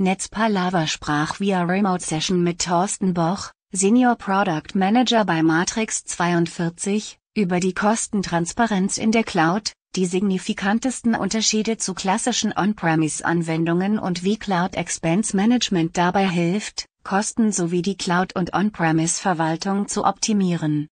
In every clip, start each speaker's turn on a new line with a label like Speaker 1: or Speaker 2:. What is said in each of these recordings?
Speaker 1: Netzpalava sprach via Remote Session mit Thorsten Boch, Senior Product Manager bei Matrix 42, über die Kostentransparenz in der Cloud, die signifikantesten Unterschiede zu klassischen On-Premise-Anwendungen und wie Cloud Expense Management dabei hilft, Kosten sowie die Cloud- und On-Premise-Verwaltung zu optimieren.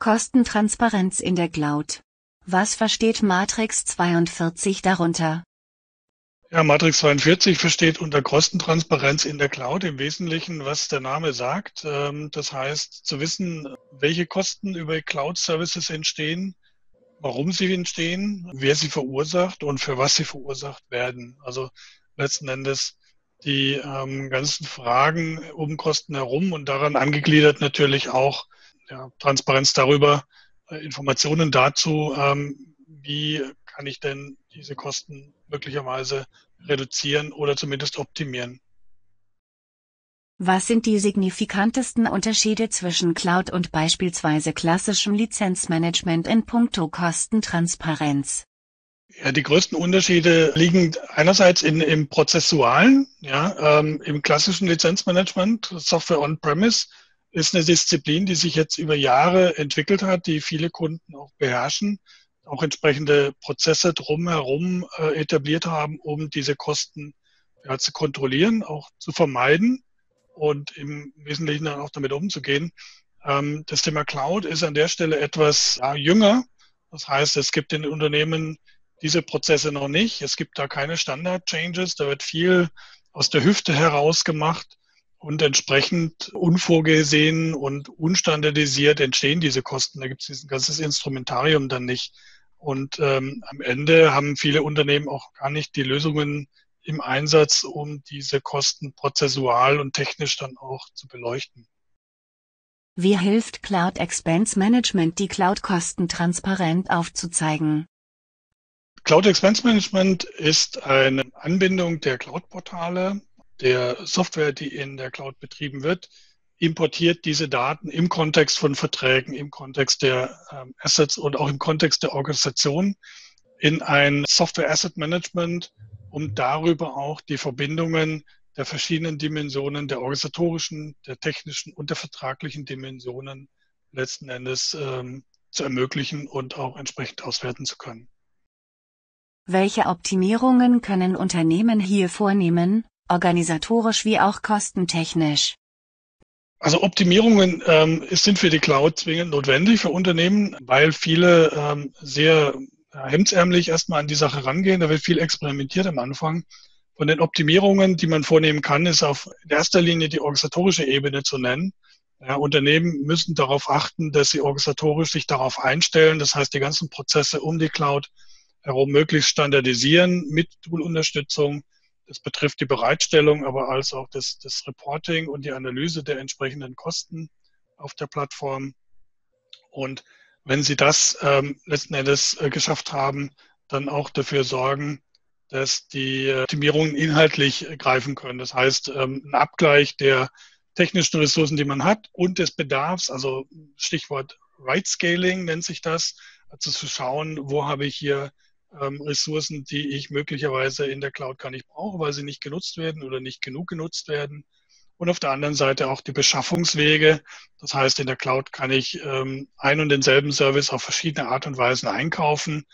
Speaker 1: Kostentransparenz in der Cloud. Was versteht Matrix 42 darunter?
Speaker 2: Ja, Matrix 42 versteht unter Kostentransparenz in der Cloud im Wesentlichen, was der Name sagt. Ähm, das heißt, zu wissen, welche Kosten über Cloud-Services entstehen, warum sie entstehen, wer sie verursacht und für was sie verursacht werden. Also letzten Endes die ähm, ganzen Fragen um Kosten herum und daran angegliedert natürlich auch ja, Transparenz darüber, äh, Informationen dazu, ähm, wie kann ich denn diese Kosten möglicherweise reduzieren oder zumindest optimieren.
Speaker 1: Was sind die signifikantesten Unterschiede zwischen Cloud und beispielsweise klassischem Lizenzmanagement in puncto Kostentransparenz?
Speaker 2: Ja, die größten Unterschiede liegen einerseits in, im Prozessualen, ja, ähm, im klassischen Lizenzmanagement, Software on-premise, ist eine Disziplin, die sich jetzt über Jahre entwickelt hat, die viele Kunden auch beherrschen, auch entsprechende Prozesse drumherum äh, etabliert haben, um diese Kosten ja, zu kontrollieren, auch zu vermeiden und im Wesentlichen dann auch damit umzugehen. Ähm, das Thema Cloud ist an der Stelle etwas ja, jünger. Das heißt, es gibt in Unternehmen diese Prozesse noch nicht. Es gibt da keine Standard-Changes. Da wird viel aus der Hüfte heraus gemacht. Und entsprechend unvorgesehen und unstandardisiert entstehen diese Kosten. Da gibt es dieses ganzes Instrumentarium dann nicht. Und ähm, am Ende haben viele Unternehmen auch gar nicht die Lösungen im Einsatz, um diese Kosten prozessual und technisch dann auch zu beleuchten.
Speaker 1: Wie hilft Cloud Expense Management, die Cloud-Kosten transparent aufzuzeigen?
Speaker 2: Cloud Expense Management ist eine Anbindung der Cloud-Portale der Software, die in der Cloud betrieben wird, importiert diese Daten im Kontext von Verträgen, im Kontext der ähm, Assets und auch im Kontext der Organisation in ein Software Asset Management, um darüber auch die Verbindungen der verschiedenen Dimensionen, der organisatorischen, der technischen und der vertraglichen Dimensionen letzten Endes ähm, zu ermöglichen und auch entsprechend auswerten zu können.
Speaker 1: Welche Optimierungen können Unternehmen hier vornehmen, organisatorisch wie auch kostentechnisch.
Speaker 2: Also Optimierungen ähm, sind für die Cloud zwingend notwendig für Unternehmen, weil viele ähm, sehr hemdsärmlich erstmal an die Sache rangehen. Da wird viel experimentiert am Anfang. Von den Optimierungen, die man vornehmen kann, ist auf erster Linie die organisatorische Ebene zu nennen. Ja, Unternehmen müssen darauf achten, dass sie organisatorisch sich darauf einstellen. Das heißt, die ganzen Prozesse um die Cloud herum möglichst standardisieren mit Toolunterstützung das betrifft die Bereitstellung, aber als auch das, das Reporting und die Analyse der entsprechenden Kosten auf der Plattform. Und wenn Sie das ähm, letzten Endes äh, geschafft haben, dann auch dafür sorgen, dass die Optimierungen inhaltlich greifen können. Das heißt, ähm, ein Abgleich der technischen Ressourcen, die man hat und des Bedarfs, also Stichwort Right Scaling nennt sich das, also zu schauen, wo habe ich hier ähm, Ressourcen, die ich möglicherweise in der Cloud gar nicht brauche, weil sie nicht genutzt werden oder nicht genug genutzt werden. Und auf der anderen Seite auch die Beschaffungswege. Das heißt, in der Cloud kann ich ähm, ein und denselben Service auf verschiedene Art und Weisen einkaufen,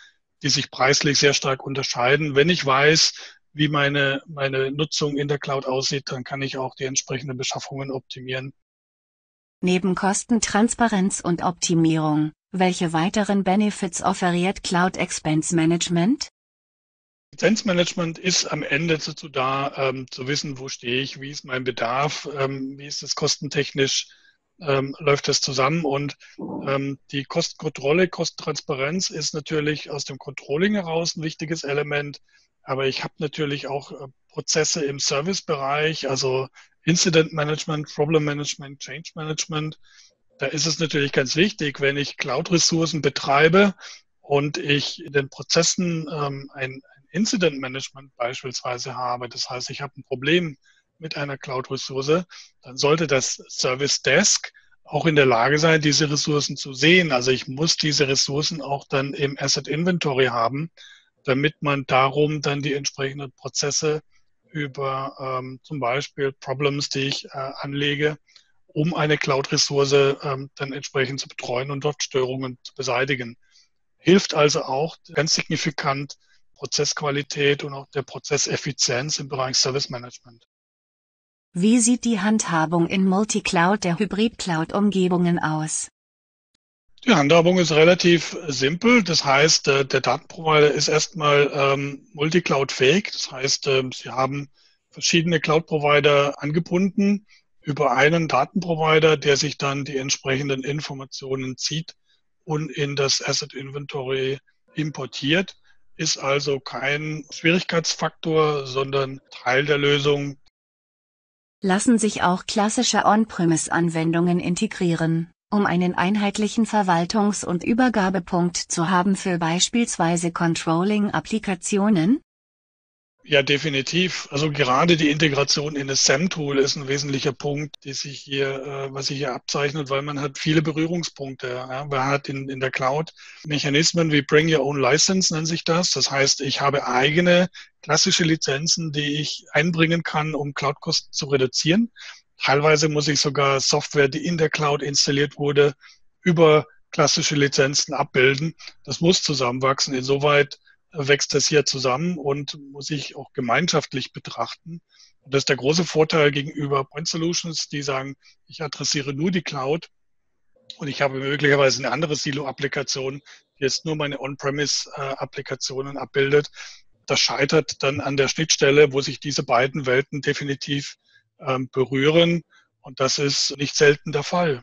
Speaker 2: die sich preislich sehr stark unterscheiden. Wenn ich weiß, wie meine, meine Nutzung in der Cloud aussieht, dann kann ich auch die entsprechenden Beschaffungen optimieren.
Speaker 1: Neben Kostentransparenz und Optimierung welche weiteren Benefits offeriert Cloud Expense Management?
Speaker 2: Lizenzmanagement ist am Ende dazu da, ähm, zu wissen, wo stehe ich, wie ist mein Bedarf, ähm, wie ist es kostentechnisch, ähm, läuft das zusammen und ähm, die Kostenkontrolle, Kostentransparenz ist natürlich aus dem Controlling heraus ein wichtiges Element, aber ich habe natürlich auch äh, Prozesse im Servicebereich, also Incident Management, Problem Management, Change Management, da ist es natürlich ganz wichtig, wenn ich Cloud-Ressourcen betreibe und ich in den Prozessen ähm, ein, Incident Management beispielsweise habe. Das heißt, ich habe ein Problem mit einer Cloud-Ressource, dann sollte das Service Desk auch in der Lage sein, diese Ressourcen zu sehen. Also ich muss diese Ressourcen auch dann im Asset Inventory haben, damit man darum dann die entsprechenden Prozesse über ähm, zum Beispiel Problems, die ich äh, anlege, um eine Cloud-Ressource ähm, dann entsprechend zu betreuen und dort Störungen zu beseitigen. Hilft also auch ganz signifikant Prozessqualität und auch der Prozesseffizienz im Bereich Service Management.
Speaker 1: Wie sieht die Handhabung in Multicloud der Hybrid-Cloud-Umgebungen aus?
Speaker 2: Die Handhabung ist relativ simpel. Das heißt, äh, der Datenprovider ist erstmal ähm, Multicloud-fähig. Das heißt, äh, Sie haben verschiedene Cloud-Provider angebunden über einen Datenprovider, der sich dann die entsprechenden Informationen zieht und in das Asset Inventory importiert. Ist also kein Schwierigkeitsfaktor, sondern Teil der Lösung,
Speaker 1: lassen sich auch klassische On-Premise-Anwendungen integrieren, um einen einheitlichen Verwaltungs- und Übergabepunkt zu haben für beispielsweise Controlling-Applikationen?
Speaker 2: Ja, definitiv. Also gerade die Integration in das SAM-Tool ist ein wesentlicher Punkt, die sich hier, äh, was sich hier abzeichnet, weil man hat viele Berührungspunkte. Man hat in, in der Cloud Mechanismen wie Bring Your Own License nennt sich das. Das heißt, ich habe eigene klassische Lizenzen, die ich einbringen kann, um Cloud-Kosten zu reduzieren. Teilweise muss ich sogar Software, die in der Cloud installiert wurde, über klassische Lizenzen abbilden. Das muss zusammenwachsen. Insoweit wächst das hier zusammen und muss ich auch gemeinschaftlich betrachten. Und das ist der große Vorteil gegenüber Point Solutions, die sagen, ich adressiere nur die Cloud und ich habe möglicherweise eine andere Silo-Applikation, die jetzt nur meine On-Premise-Applikationen abbildet. Das scheitert dann an der Schnittstelle, wo sich diese beiden Welten definitiv ähm, berühren. Und das ist nicht selten der Fall.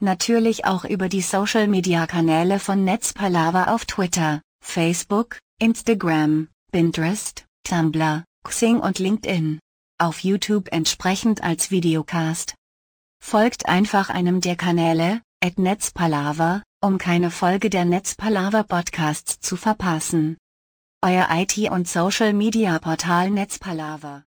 Speaker 1: Natürlich auch über die Social-Media-Kanäle von Netzpalava auf Twitter, Facebook, Instagram, Pinterest, Tumblr, Xing und LinkedIn. Auf YouTube entsprechend als Videocast. Folgt einfach einem der Kanäle, at Netzpalava, um keine Folge der Netzpalava Podcasts zu verpassen. Euer IT- und Social-Media-Portal Netzpalava.